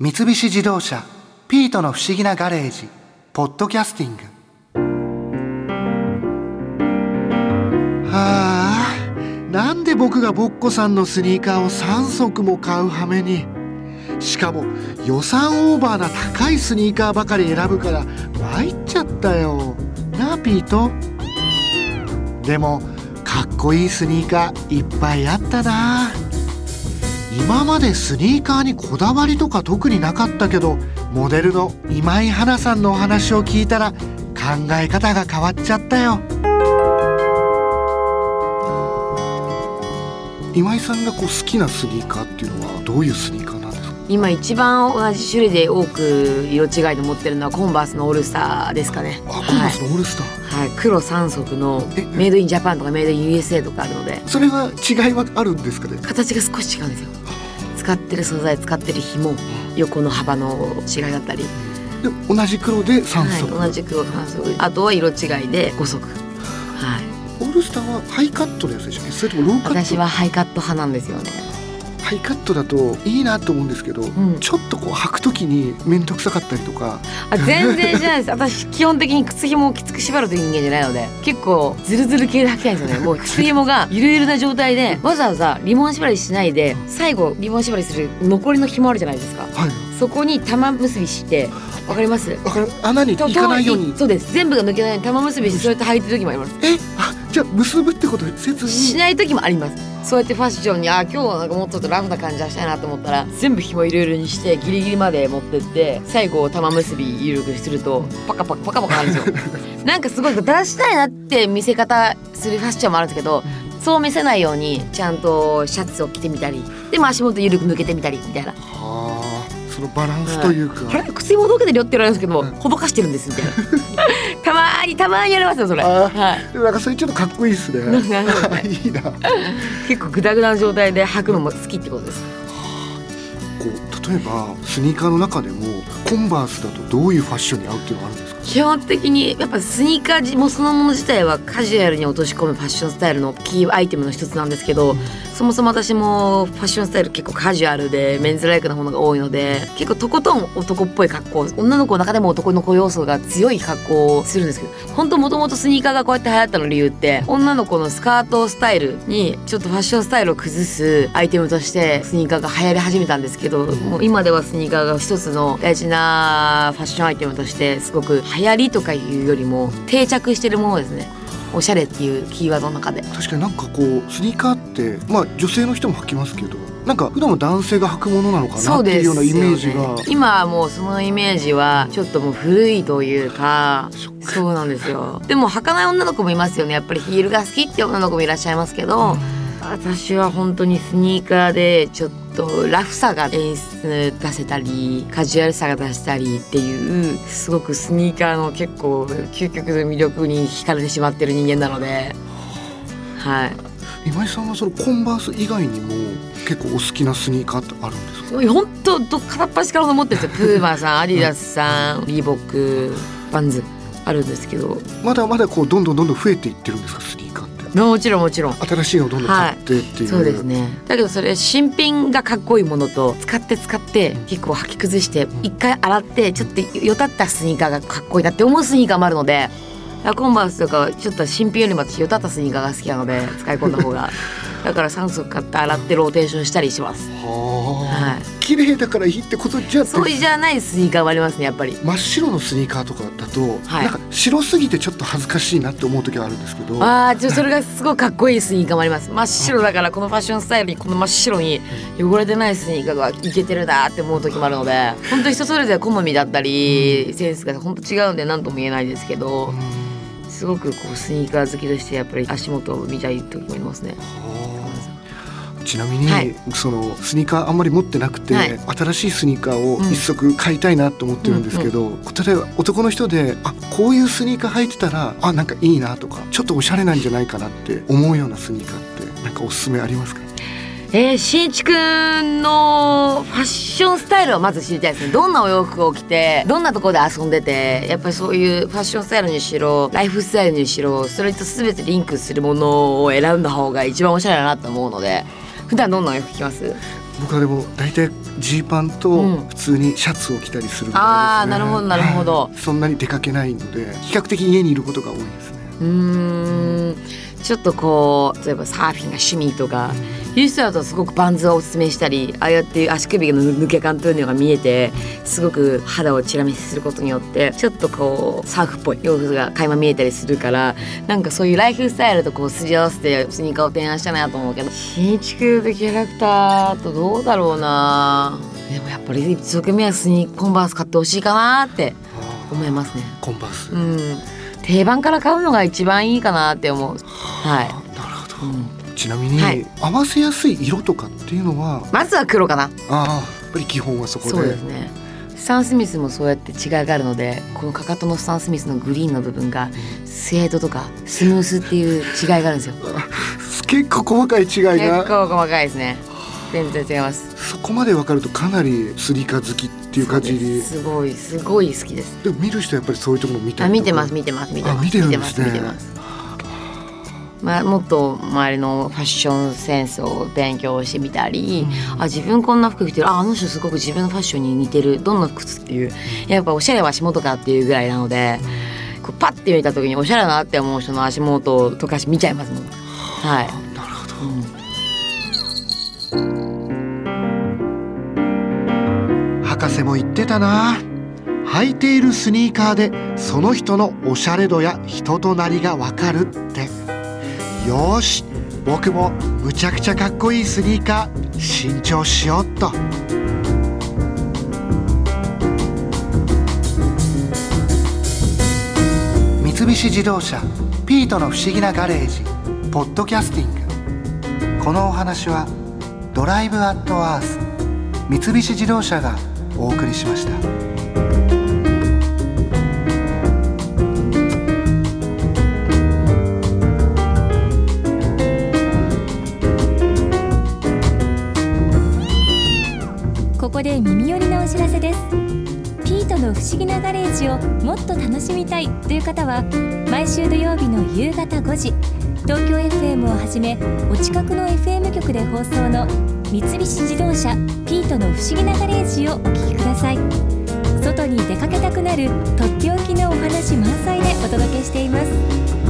三菱自動車「ピートの不思議なガレージ」「ポッドキャスティング」はあなんで僕がボッコさんのスニーカーを3足も買う羽目に？しかも予算オーバーな高いスニーカーばかり選ぶから参っちゃったよ。なあピート？でもかっこいいスニーカーいっぱいあったな。あ今までスニーカーにこだわりとか特になかったけどモデルの今井花さんのお話を聞いたら考え方が変わっちゃったよ。今井さんがこう好きなスニーカーっていうのはどういうスニーカーなんですか？今一番同じ種類で多く色違いで持ってるのはコンバースのオールスターですかね。あコンバースのオールスター、はい、黒3足のえメイドインジャパンとかメイドイン USA とかあるので。それは違いはあるんですかね？形が少し違うんですよ使ってる素材使ってる紐横の幅の違いだったり、で同じ黒で3足、はい、同じ黒3足。あとは色違いで5足。はい。オールスターはハイカットのやつでしょそれともローカット？私はハイカット派なんですよねハイカットだといいなと思うんですけど、ん。ちょっとこう履くときに面倒くさかったりとか。あ全然じゃないです。私基本的に靴紐をきつく縛るという人間じゃないので結構ズルズル系で履きたいんですよねもう靴紐がゆるゆるな状態でわざわざリボン縛りしないで最後リボン縛りする残りの紐あるじゃないですか。はい。そこに玉結びしてわかります？穴に行かないように。そうです。全部が抜けないように玉結びしてそうやって履いてる時もあります。えあじゃあ結ぶってことせずに。しない時もあります。そうやってファッションにあ今日はなんかもうちょっとラフな感じはしたいなと思ったら全部紐いろいろにしてギリギリまで持ってって最後玉結び緩くするとパカパカパカパカなんですよ。なんかすごい出したいなって見せ方するファッションもあるんですけどそう見せないようにちゃんとシャツを着てみたりでも足元緩く抜けてみたりみたいな。はあそのバランスというか、あれ靴紐どけてるよって言われるんですけど、うんほどかしてるんですみたいな。たまーにたまーにやりますよそれ。あはい。でもなんかそれちょっとかっこいいですね。いいな。こ結構グダグダな状態で履くのも好きってことですこう例えばスニーカーの中でもコンバースだとどういうファッションに合うっていうのがあるんですか？基本的にやっぱスニーカーもそのもの自体はカジュアルに落とし込むファッションスタイルのキーアイテムの一つなんですけどそもそも私もファッションスタイル結構カジュアルでメンズライクなものが多いので結構とことん男っぽい格好女の子の中でも男の子要素が強い格好をするんですけど本当もともとスニーカーがこうやって流行ったの理由って女の子のスカートスタイルにちょっとファッションスタイルを崩すアイテムとしてスニーカーが流行り始めたんですけどもう今ではスニーカーが一つの大事なファッションアイテムとしてすごく流行りとかいうよりも定着してるものですね。おしゃれっていうキーワードの中で。確かになんかこうスニーカーってまあ女性の人も履きますけどなんか普段は男性が履くものなのかなっていうようなイメージが、今はもうそのイメージはちょっともう古いというかそうなんですよ。でも履かない女の子もいますよね。やっぱりヒールが好きって女の子もいらっしゃいますけど、私は本当にスニーカーでちょっとラフさが演出出せたりカジュアルさが出せたりっていうすごくスニーカーの結構究極の魅力に惹かれてしまってる人間なので。はい。今井さんはそのコンバース以外にも結構お好きなスニーカーってあるんですか？本当ど片っ端から思ってるんですよ。プーマさんアディダスさんリーボックバンズあるんですけど。まだまだこうどんどんどんどん増えていってるんですかスニーカーもちろんもちろん。新しいのをどんどん買ってっていう、そうですね。だけどそれ新品がかっこいいものと使って使って結構履き崩して一回洗ってちょっとよたったスニーカーがかっこいいなって思うスニーカーもあるのでコンバースとかはちょっと新品よりも私よたったスニーカーが好きなので使い込んだ方が だから3足買って洗ってローテーションしたりします。はあ、はい。綺麗だからいいってことじゃそうじゃないスニーカーもありますねやっぱり。真っ白のスニーカーとかだと、はい。なんか白すぎてちょっと恥ずかしいなって思う時はあるんですけど。ああちょそれがすごいかっこいいスニーカーもあります。真っ白だからこのファッションスタイルにこの真っ白に汚れてないスニーカーがいけてるなって思う時もあるので本当に人それぞれ好みだったりセンスが本当違うんで何とも言えないですけど。うんすごくこうスニーカー好きとしてやっぱり足元を見たい時もありますね。はあちなみに、はい。そのスニーカーあんまり持ってなくて、はい。新しいスニーカーをうん一足買いたいなと思ってるんですけど、例えば男の人であこういうスニーカー履いてたらあなんかいいなとかちょっとおしゃれなんじゃないかなって思うようなスニーカーってなんかおすすめありますか？えー、しんいちくんのファッションスタイルをまず知りたいですね。どんなお洋服を着てどんなところで遊んでてやっぱりそういうファッションスタイルにしろライフスタイルにしろそれと全てリンクするものを選んだ方が一番おしゃれだなと思うので普段どんなお洋服着ます？僕はでも大体ジーパンとうん。普通にシャツを着たりするぐらいですね、あーなるほどなるほど。はい。そんなに出かけないので比較的家にいることが多いですね。うーんちょっとこう例えばサーフィンが趣味とかいう人だとすごくバンズをおすすめしたりああやって足首の抜け感というのが見えてすごく肌をチラ見せすることによってちょっとこうサーフっぽい洋服が垣間見えたりするからなんかそういうライフスタイルとこうすり合わせてスニーカーを提案したなと思うけど。新築でキャラクターとどうだろうな。でもやっぱり一生懸命はスニーコンバース買ってほしいかなって思いますね。コンバース、うん、定番から買うのが一番いいかなって思う。はなるほど、い。うん、ちなみに、はい。合わせやすい色とかっていうのは？まずは黒かな。ああやっぱり基本はそこで。そうですね。スタン・スミスもそうやって違いがあるのでこのかかとのスタン・スミスのグリーンの部分がスエードとかスムースっていう違いがあるんですよ。結構細かい違い結が構細かいですね。全然違いますそこまで分かるとかなりスニーカー好きっていう感じに。す。ごいすごい好きです。でも見る人はやっぱりそういうところ見てあ見てます見てます見てます。あ見てます見てます。まあ、もっと周りのファッションセンスを勉強してみたり、あ自分こんな服着てる。ああの人すごく自分のファッションに似てる。どんな靴っていうやっぱおしゃれは足元かっていうぐらいなのでこうパッて見た時におしゃれだなって思う人の足元とか見ちゃいますもん。はい、なるほど。うん博士も言ってたな。履いているスニーカーでその人のおしゃれ度や人となりがわかるって。よし僕もむちゃくちゃかっこいいスニーカー新調しようっと。三菱自動車ピートの不思議なガレージポッドキャスティング。このお話はドライブアットアース三菱自動車がお送りしました。ここで耳寄りなお知らせですピートの不思議なガレージをもっと楽しみたいという方は毎週土曜日の夕方5時東京 FM をはじめお近くの FM 局で放送の三菱自動車ピートの不思議なガレージをお聞きください。外に出かけたくなるとっておきのお話満載でお届けしています。